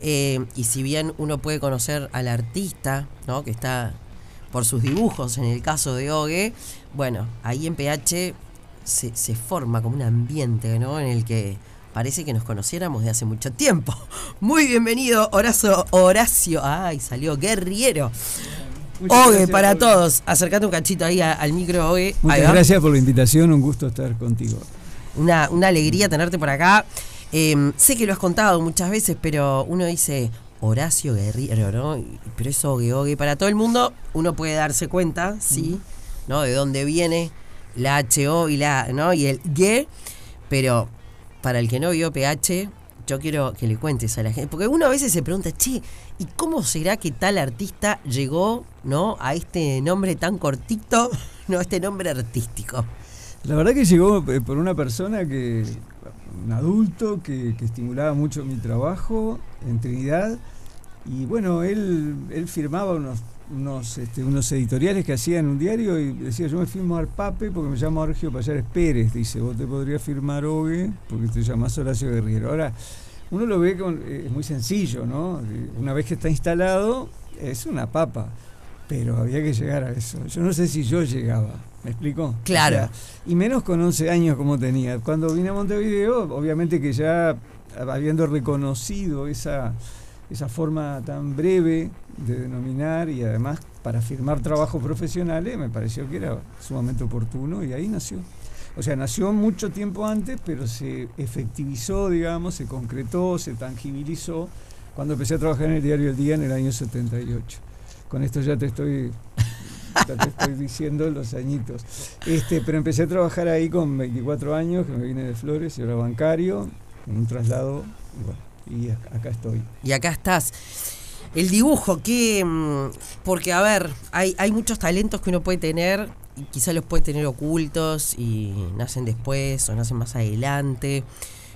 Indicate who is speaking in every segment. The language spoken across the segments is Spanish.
Speaker 1: Eh, y si bien uno puede conocer al artista, ¿no? Que está por sus dibujos, en el caso de Ogue, bueno, ahí en PH se, se forma como un ambiente, ¿no? En el que parece que nos conociéramos de hace mucho tiempo. Muy bienvenido, Horacio, Horacio, ay, salió guerriero. Ogue para todos. Acercate un cachito ahí al micro, Ogue.
Speaker 2: Muchas gracias por la invitación, un gusto estar contigo.
Speaker 1: Una, una alegría tenerte por acá. Em, sé que lo has contado muchas veces, pero uno dice Horacio Guerrero, ¿no? Pero es Ogue, Ogue. Para todo el mundo, uno puede darse cuenta, ¿sí? ¿No? De dónde viene la HO y la, ¿no? Y el G. Pero para el que no vio PH, yo quiero que le cuentes a la gente, porque uno a veces se pregunta, che, ¿y cómo será que tal artista llegó, ¿no? A este nombre tan cortito, ¿no? A este nombre artístico.
Speaker 2: La verdad que llegó eh, por una persona que, un adulto que, estimulaba mucho mi trabajo en Trinidad. Y bueno, él, él firmaba unos, unos, este, unos editoriales que hacía en un diario y decía, yo me firmo al Pape porque me llamo Argio Payares Pérez. Dice, vos te podrías firmar Ogue porque te llamas Horacio Guerrero. Ahora, uno lo ve con, es muy sencillo, ¿no? Una vez que está instalado, es una papa. Pero había que llegar a eso. Yo no sé si yo llegaba. ¿Me explico?
Speaker 1: Claro.
Speaker 2: y menos con 11 años como tenía. Cuando vine a Montevideo, obviamente que ya habiendo reconocido esa, esa forma tan breve de denominar y además para firmar trabajos profesionales, me pareció que era sumamente oportuno y ahí nació. O sea, nació mucho tiempo antes, pero se efectivizó, digamos, se concretó, se tangibilizó cuando empecé a trabajar en el diario El Día en el año 78. Con esto ya te estoy te estoy diciendo los añitos. Este, pero empecé a trabajar ahí con 24 años, que me vine de Flores y ahora bancario, en un traslado, y, acá estoy.
Speaker 1: Y acá estás. El dibujo, que. Mm, porque, a ver, hay, hay muchos talentos que uno puede tener, y quizás los puede tener ocultos y nacen después o nacen más adelante.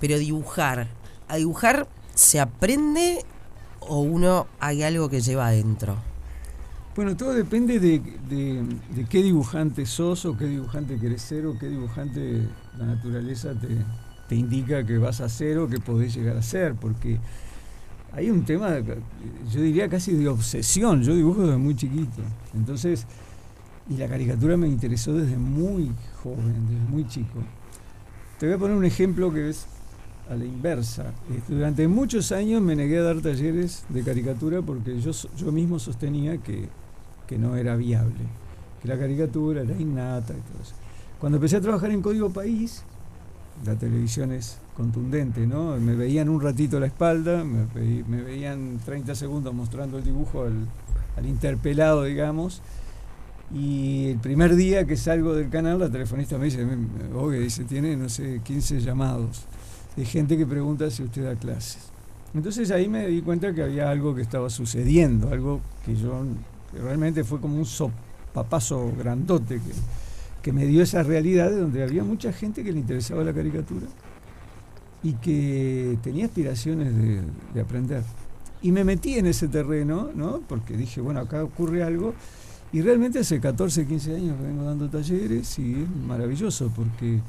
Speaker 1: Pero dibujar, ¿a dibujar se aprende o uno hay algo que lleva adentro?
Speaker 2: Bueno, todo depende de, qué dibujante sos o qué dibujante querés ser o qué dibujante la naturaleza te, indica que vas a ser o que podés llegar a ser, porque hay un tema, yo diría casi de obsesión, yo dibujo desde muy chiquito, entonces, y la caricatura me interesó desde muy joven, desde muy chico. Te voy a poner un ejemplo que es a la inversa. Este, durante muchos años me negué a dar talleres de caricatura porque yo, yo mismo sostenía que que no era viable, que la caricatura era innata y todo eso. Cuando empecé a trabajar en Código País, la televisión es contundente, ¿no? Me veían un ratito la espalda, me, veían 30 segundos mostrando el dibujo al, interpelado, digamos, y el primer día que salgo del canal, la telefonista me dice, oye, dice, tiene, no sé, 15 llamados de gente que pregunta si usted da clases. Entonces ahí me di cuenta que había algo que estaba sucediendo, algo que yo realmente fue como un sopapazo grandote que, que me dio esa realidad de donde había mucha gente que le interesaba la caricatura y que tenía aspiraciones de, aprender. Y me metí en ese terreno, ¿no? Porque dije, bueno, acá ocurre algo. Y realmente hace 14, 15 años vengo dando talleres y es maravilloso porque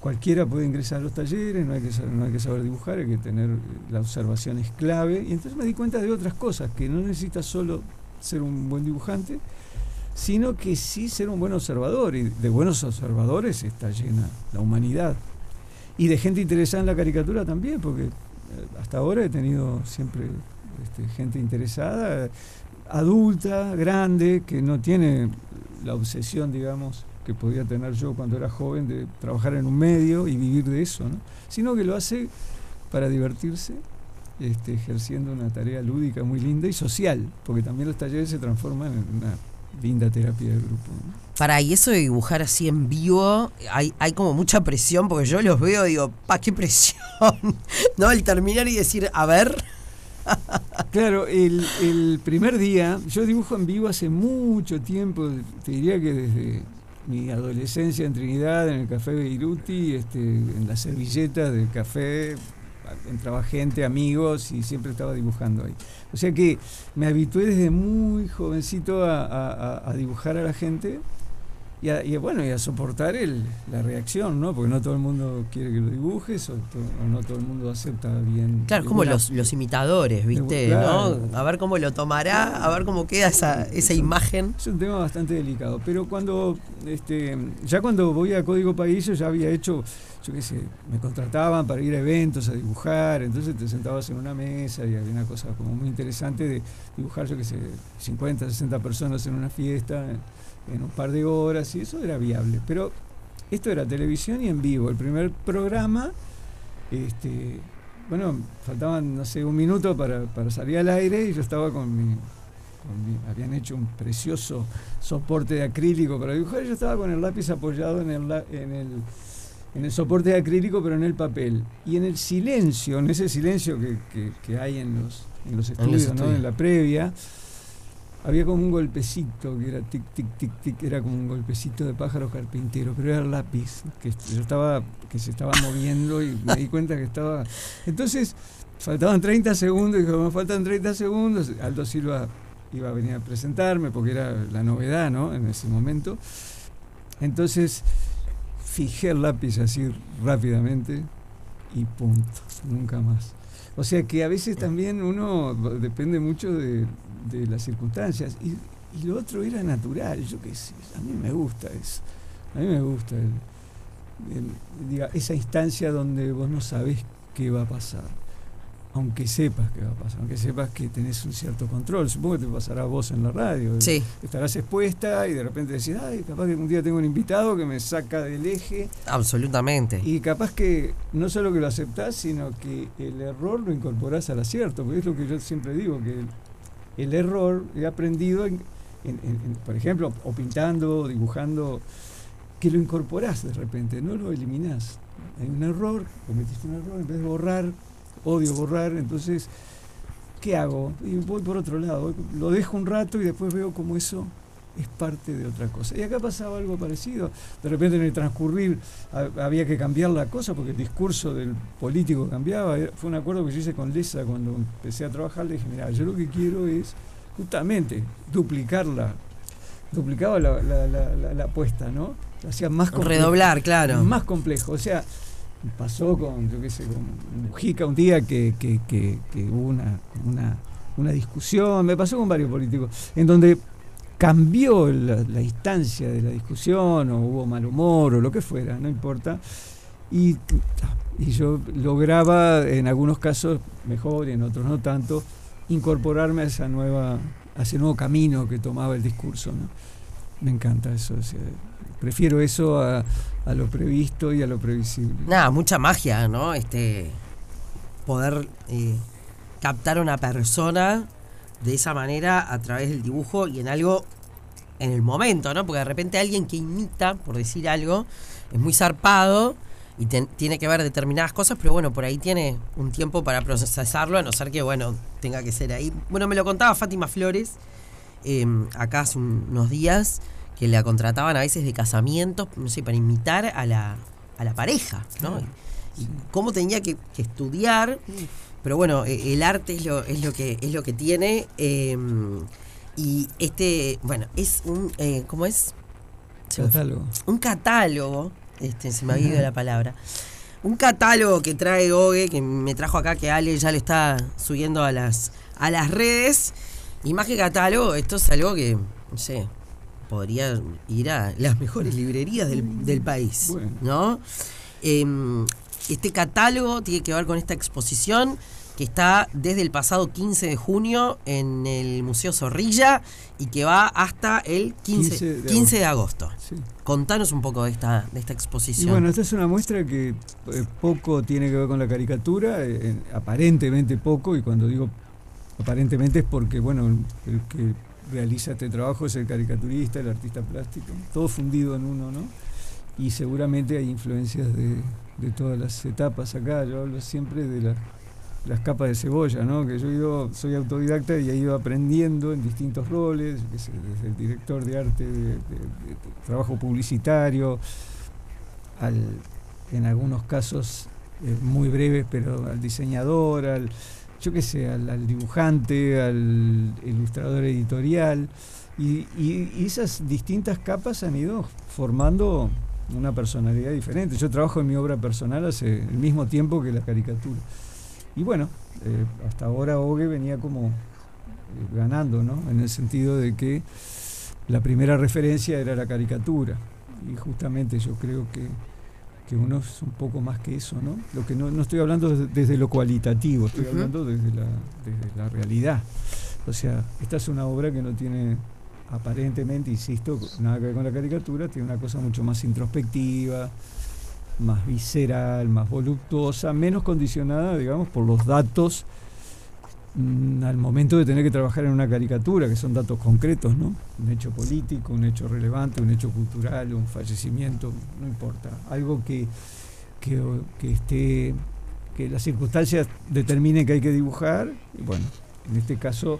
Speaker 2: cualquiera puede ingresar a los talleres, no hay que no hay que saber dibujar, hay que tener la observación es clave. Y entonces me di cuenta de otras cosas, que no necesitas solo ser un buen dibujante, sino que sí ser un buen observador. Y de buenos observadores está llena la humanidad. Y de gente interesada en la caricatura también, porque eh, hasta ahora he tenido siempre este, gente interesada, adulta, grande, que no tiene la obsesión, digamos, que podía tener yo cuando era joven de trabajar en un medio y vivir de eso, ¿no? sino que lo hace para divertirse este, ejerciendo una tarea lúdica muy linda y social, porque también los talleres se transforman en una linda terapia de grupo.
Speaker 1: Para, y eso de dibujar así en vivo, hay, hay como mucha presión, porque yo los veo y digo, pa, qué presión, ¿no? El terminar y decir, a ver.
Speaker 2: claro, el, el primer día, yo dibujo en vivo hace mucho tiempo, te diría que desde mi adolescencia en Trinidad, en el Café Beiruti, este, en las servilletas del café, entraba gente, amigos y siempre estaba dibujando ahí. O sea que me habitué desde muy jovencito a, dibujar a la gente y, a, y bueno, y a soportar el, la reacción, ¿no? Porque no todo el mundo quiere que lo dibujes o, to- o no todo el mundo acepta bien.
Speaker 1: Claro, es como los, los imitadores, ¿viste?
Speaker 2: Claro.
Speaker 1: ¿no? A ver cómo lo tomará, a ver cómo queda esa, esa imagen.
Speaker 2: Es un tema bastante delicado, pero cuando, este, ya cuando voy a Código País, yo ya había hecho, yo qué sé, me contrataban para ir a eventos, a dibujar, entonces te sentabas en una mesa y había una cosa como muy interesante de dibujar, yo qué sé, 50, 60 personas en una fiesta, en un par de horas, y eso era viable. Pero esto era televisión y en vivo. El primer programa, este, bueno, faltaban, no sé, un minuto para, para salir al aire y yo estaba con mi, con mi- habían hecho un precioso soporte de acrílico para dibujar y yo estaba con el lápiz apoyado en el, en el, en el soporte de acrílico, pero en el papel. Y en el silencio, en ese silencio que, que- que hay en los, en los
Speaker 1: En
Speaker 2: estudios, ¿no?
Speaker 1: estudios.
Speaker 2: en la previa, había como un golpecito que era tic, tic, tic, tic, era como un golpecito de pájaro carpintero, pero era lápiz que estaba, que se estaba moviendo y me di cuenta que estaba. Entonces, faltaban 30 segundos, y me faltan 30 segundos. Aldo Silva iba a venir a presentarme porque era la novedad, ¿no? En ese momento. Entonces, fijé el lápiz así rápidamente y punto, nunca más. O sea que a veces también uno depende mucho de, las circunstancias. Y, lo otro era natural, yo qué sé, a mí me gusta eso. A mí me gusta el- diga, esa instancia donde vos no sabés qué va a pasar. Aunque sepas qué va a pasar, aunque sepas que tenés un cierto control. Supongo que te pasará a vos en la radio.
Speaker 1: Sí,
Speaker 2: Estarás expuesta y de repente decís, ay, capaz que un día tengo un invitado que me saca del eje.
Speaker 1: absolutamente.
Speaker 2: Y capaz que no solo que lo aceptás, sino que el error lo incorporás al acierto, porque es lo que yo siempre digo, que el, el error he aprendido, en, en- en- en, por ejemplo, o pintando, o dibujando, que lo incorporás de repente, no lo eliminás. Hay un error, cometiste un error, en vez de borrar, odio borrar, entonces, ¿qué hago? Y voy por otro lado, lo dejo un rato y después veo como eso es parte de otra cosa. Y acá pasaba algo parecido. De repente en el transcurrir ha- había que cambiar la cosa porque el discurso del político cambiaba. Era- Fue un acuerdo que yo hice con Lesa cuando empecé a trabajar. Le dije, mira, yo lo que quiero es justamente duplicarla. Duplicaba la, la, la, la- apuesta, ¿no? Hacía más compleja.
Speaker 1: Redoblar, claro.
Speaker 2: Más complejo. O sea, pasó con, yo qué sé, con Mujica un día que, que, hubo una, una, una discusión, me pasó con varios políticos, en donde cambió la, la instancia de la discusión, o hubo mal humor, o lo que fuera, no importa. Y, y yo lograba, en algunos casos mejor y en otros no tanto, incorporarme a esa nueva, a ese nuevo camino que tomaba el discurso. ¿no? Me encanta eso. Prefiero eso a, a lo previsto y a lo previsible.
Speaker 1: Nada, mucha magia, ¿no? Este poder eh, captar a una persona de esa manera a través del dibujo y en algo en el momento, ¿no? Porque de repente alguien que imita, por decir algo, es muy zarpado y tiene que ver determinadas cosas, pero bueno, por ahí tiene un tiempo para procesarlo, a no ser que, bueno, tenga que ser ahí. Bueno, me lo contaba Fátima Flores eh, acá hace un- unos días, que la contrataban a veces de casamientos, no sé, para imitar a la, a la pareja, ¿no? Y cómo tenía que, que estudiar, pero bueno, eh, el arte es lo, es lo que es lo que tiene. eh, y este, bueno, es un, eh, ¿cómo es?
Speaker 2: Catálogo.
Speaker 1: un catálogo, este, se me ha ido la palabra. Un catálogo que trae Gogue, que me trajo acá, que Ale ya lo está subiendo a las, a las redes. Y más que catálogo, esto es algo que, no sé, podría ir a las mejores librerías del, del país.
Speaker 2: Bueno.
Speaker 1: ¿No? Em, este catálogo tiene que ver con esta exposición que está desde el pasado 15 de junio en el Museo Zorrilla y que va hasta el 15,
Speaker 2: 15 de
Speaker 1: 15 de agosto.
Speaker 2: Sí.
Speaker 1: Contanos un poco de esta, de esta
Speaker 2: Y
Speaker 1: exposición.
Speaker 2: bueno, esta es una muestra que eh, poco tiene que ver con la caricatura, eh, en- aparentemente poco, y cuando digo aparentemente es porque, bueno, el que realiza este trabajo es el caricaturista, el artista plástico, todo fundido en uno, ¿no? Y seguramente hay influencias de, de todas las etapas acá, yo hablo siempre de la- las capas de cebolla, ¿no? Que yo ido, soy autodidacta y he ido aprendiendo en distintos roles, desde el director de arte, de trabajo publicitario, al, en algunos casos eh, muy breves, pero al diseñador, al, yo qué sé, al, dibujante, al ilustrador editorial, y, esas distintas capas han ido formando una personalidad diferente. Yo trabajo en mi obra personal hace el mismo tiempo que la caricatura. Y bueno, eh, hasta ahora Ogue venía como eh, ganando, ¿no? En el sentido de que la primera referencia era la caricatura. Y justamente yo creo que que uno es un poco más que eso, ¿no? Lo que no, no estoy hablando desde, lo cualitativo, estoy hablando desde la, desde la realidad. O sea, esta es una obra que no tiene aparentemente, insisto, nada que ver con la caricatura, tiene una cosa mucho más introspectiva, más visceral, más voluptuosa, menos condicionada, digamos, por los datos al momento de tener que trabajar en una caricatura, que son datos concretos, ¿no? Un hecho político, un hecho relevante, un hecho cultural, un fallecimiento, no importa. Algo que, que, esté, que las circunstancias determinen que hay que dibujar. Y bueno, en este caso,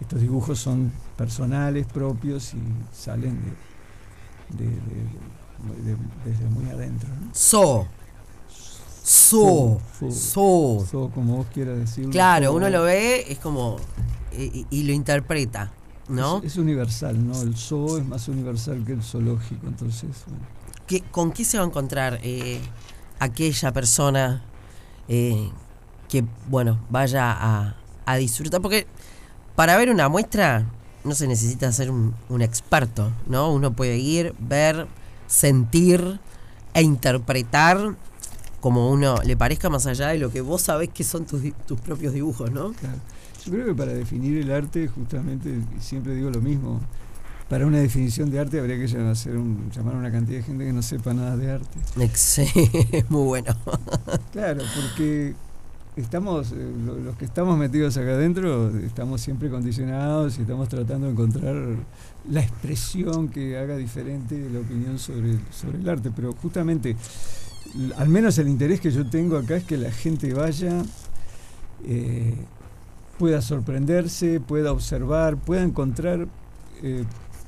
Speaker 2: estos dibujos son personales, propios y salen de, desde muy adentro.
Speaker 1: So So, so,
Speaker 2: so, como vos quieras decirlo.
Speaker 1: Claro, uno lo ve, es como. Y, lo interpreta, ¿no?
Speaker 2: Es, universal, ¿no? El zoo es más universal que el zoológico, entonces.
Speaker 1: ¿Qué, ¿Con qué se va a encontrar eh, aquella persona eh, que, bueno, vaya a, a, disfrutar? Porque para ver una muestra no se necesita ser un, un experto, ¿no? Uno puede ir, ver, sentir e interpretar como uno le parezca más allá de lo que vos sabés que son tus, tus propios dibujos, ¿no?
Speaker 2: Claro. Yo creo que para definir el arte, justamente, siempre digo lo mismo, para una definición de arte habría que hacer un, llamar a una cantidad de gente que no sepa nada de arte.
Speaker 1: Sí, muy bueno.
Speaker 2: claro, porque estamos, eh, los que estamos metidos acá adentro, estamos siempre condicionados y estamos tratando de encontrar la expresión que haga diferente la opinión sobre, sobre el arte. Pero justamente al menos el interés que yo tengo acá es que la gente vaya, eh, pueda sorprenderse, pueda observar, pueda encontrar eh,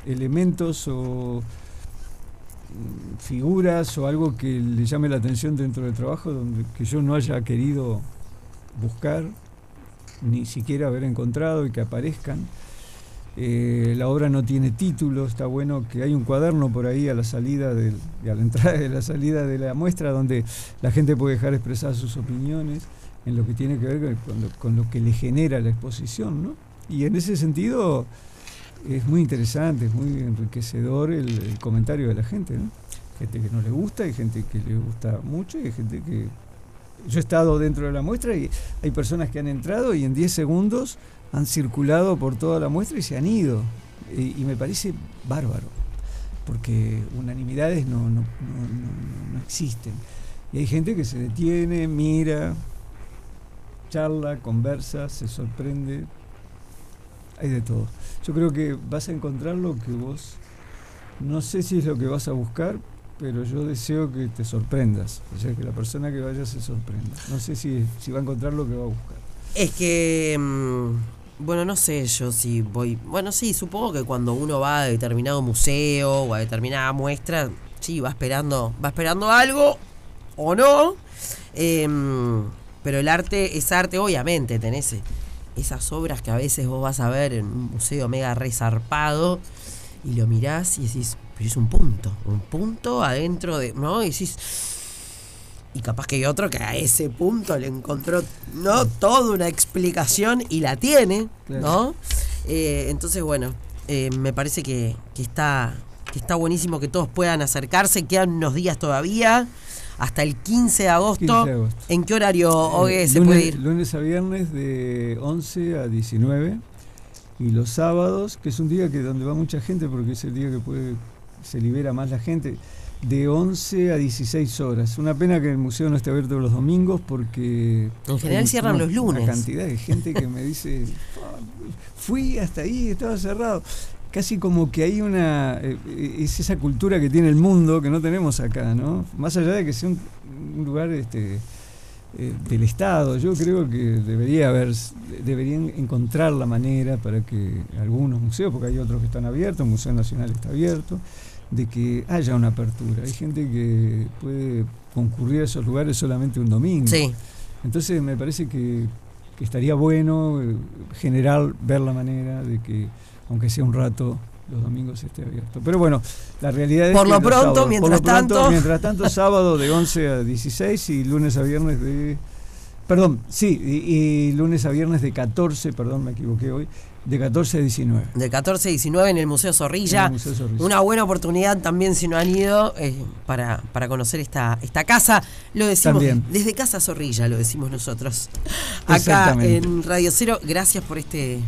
Speaker 2: elementos o mm, figuras o algo que le llame la atención dentro del trabajo donde que yo no haya querido buscar ni siquiera haber encontrado y que aparezcan eh, la obra no tiene título, está bueno que hay un cuaderno por ahí a la salida del, a la entrada de la salida de la muestra donde la gente puede dejar expresar sus opiniones en lo que tiene que ver con lo, que le genera la exposición, ¿no? Y en ese sentido es muy interesante, es muy enriquecedor el, comentario de la gente, ¿no? Gente que no le gusta, hay gente que le gusta mucho y hay gente que... Yo he estado dentro de la muestra y hay personas que han entrado y en 10 segundos han circulado por toda la muestra y se han ido. Y, me parece bárbaro, porque unanimidades no, no, no, existen. Y hay gente que se detiene, mira, charla, conversa, se sorprende. Hay de todo. Yo creo que vas a encontrar lo que vos, no sé si es lo que vas a buscar, pero yo deseo que te sorprendas. O sea, que la persona que vaya se sorprenda. No sé si, si va a encontrar lo que va a buscar.
Speaker 1: Es que... Mm, bueno, no sé yo si voy. Bueno, sí, supongo que cuando uno va a determinado museo o a determinada muestra, sí, va esperando, va esperando algo o no. Em, pero el arte es arte, obviamente, tenés esas obras que a veces vos vas a ver en un museo mega resarpado y lo mirás y decís, pero es un punto, un punto adentro de. ¿No? Y decís y capaz que hay otro que a ese punto le encontró no toda una explicación y la tiene, ¿no? Eh, entonces, bueno, eh, me parece que, está, que está buenísimo que todos puedan acercarse. Quedan unos días todavía, hasta el 15 de agosto. ¿En qué horario eh, se puede ir?
Speaker 2: Lunes a viernes de 11 a 19 y los sábados, que es un día que donde va mucha gente porque es el día que puede se libera más la gente de 11 a 16 horas. Una pena que el museo no esté abierto los domingos porque...
Speaker 1: En general cierran los lunes.
Speaker 2: Una cantidad de gente que me dice, fui hasta ahí, estaba cerrado. Casi como que hay una... Eh, es esa cultura que tiene el mundo que no tenemos acá, ¿no? Más allá de que sea un, lugar este, eh, del Estado, yo creo que debería haber, deberían encontrar la manera para que algunos museos, porque hay otros que están abiertos, el Museo Nacional está abierto, de que haya una apertura. Hay gente que puede concurrir a esos lugares solamente un domingo.
Speaker 1: Sí.
Speaker 2: Entonces me parece que, que estaría bueno eh, generar, ver la manera de que, aunque sea un rato, los domingos esté abierto. Pero bueno, la realidad es
Speaker 1: por
Speaker 2: que
Speaker 1: lo pronto,
Speaker 2: sábados-
Speaker 1: mientras
Speaker 2: por lo pronto,
Speaker 1: tanto.
Speaker 2: mientras tanto, sábado de 11 a 16 y lunes a viernes de... Perdón, sí, y, y lunes a viernes de 14, perdón, me equivoqué hoy, de 14 a 19.
Speaker 1: De 14 a 19 en el Museo Zorrilla.
Speaker 2: En el Museo Zorrilla.
Speaker 1: Una buena oportunidad también si no han ido eh, para, para conocer esta, esta casa. Lo decimos
Speaker 2: También.
Speaker 1: desde Casa Zorrilla, lo decimos nosotros. Acá en Radio Cero, gracias por este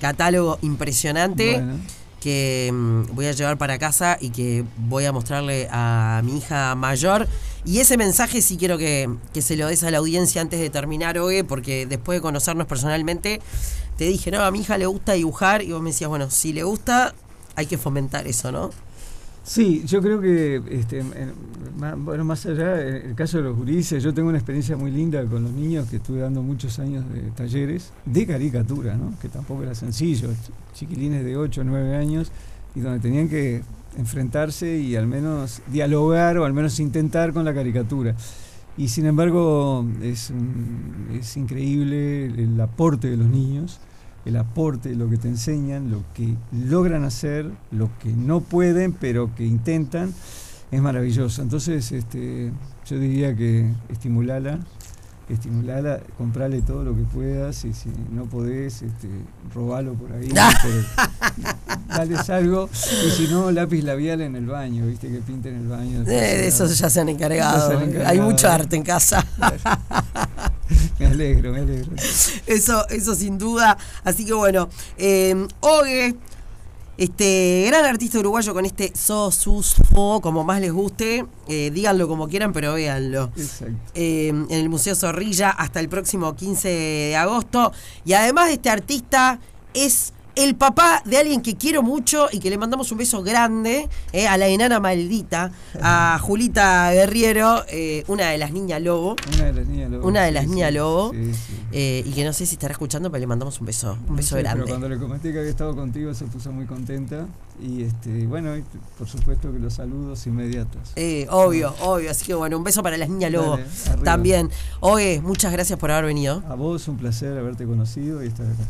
Speaker 1: catálogo impresionante.
Speaker 2: Bueno.
Speaker 1: que mm, voy a llevar para casa y que voy a mostrarle a mi hija mayor. Y ese mensaje sí quiero que, que se lo des a la audiencia antes de terminar hoy, porque después de conocernos personalmente, te dije, no, a mi hija le gusta dibujar y vos me decías, bueno, si le gusta, hay que fomentar eso, ¿no?
Speaker 2: Sí, yo creo que, este, bueno, más allá, en el caso de los gurises, yo tengo una experiencia muy linda con los niños que estuve dando muchos años de talleres de caricatura, ¿no? que tampoco era sencillo, ch- chiquilines de 8 o 9 años, y donde tenían que enfrentarse y al menos dialogar o al menos intentar con la caricatura. Y sin embargo, es, es increíble el, el aporte de los niños el aporte, lo que te enseñan, lo que logran hacer, lo que no pueden, pero que intentan, es maravilloso. Entonces, este, yo diría que estimulala, estimulala, comprale todo lo que puedas y si no podés, este, robalo por ahí, pero dales algo y si no, lápiz labial en el baño, viste que pinta en el baño.
Speaker 1: Eh, de eso ya se han encargado.
Speaker 2: Ya se han encargado.
Speaker 1: Hay mucho arte en casa.
Speaker 2: Me alegro, me alegro.
Speaker 1: Eso, eso sin duda. Así que bueno, eh, Ogue, este gran artista uruguayo con este Sosusfo, como más les guste, eh, díganlo como quieran, pero véanlo.
Speaker 2: Exacto.
Speaker 1: Eh, en el Museo Zorrilla hasta el próximo 15 de agosto. Y además de este artista, es el papá de alguien que quiero mucho y que le mandamos un beso grande eh, a la enana maldita, a Julita Guerriero, eh, una de las niñas lobo.
Speaker 2: Una de las niñas lobo.
Speaker 1: Una de las
Speaker 2: sí,
Speaker 1: niñas lobo.
Speaker 2: sí, sí.
Speaker 1: Eh, y que no sé si estará escuchando, pero le mandamos un beso, un beso grande.
Speaker 2: Pero cuando le comenté que había estado contigo se puso muy contenta y este bueno, por supuesto que los saludos inmediatos.
Speaker 1: Eh, obvio, obvio. Así que bueno, un beso para las niñas lobo
Speaker 2: Dale,
Speaker 1: también. Oye, muchas gracias por haber venido.
Speaker 2: A vos un placer haberte conocido y estar acá.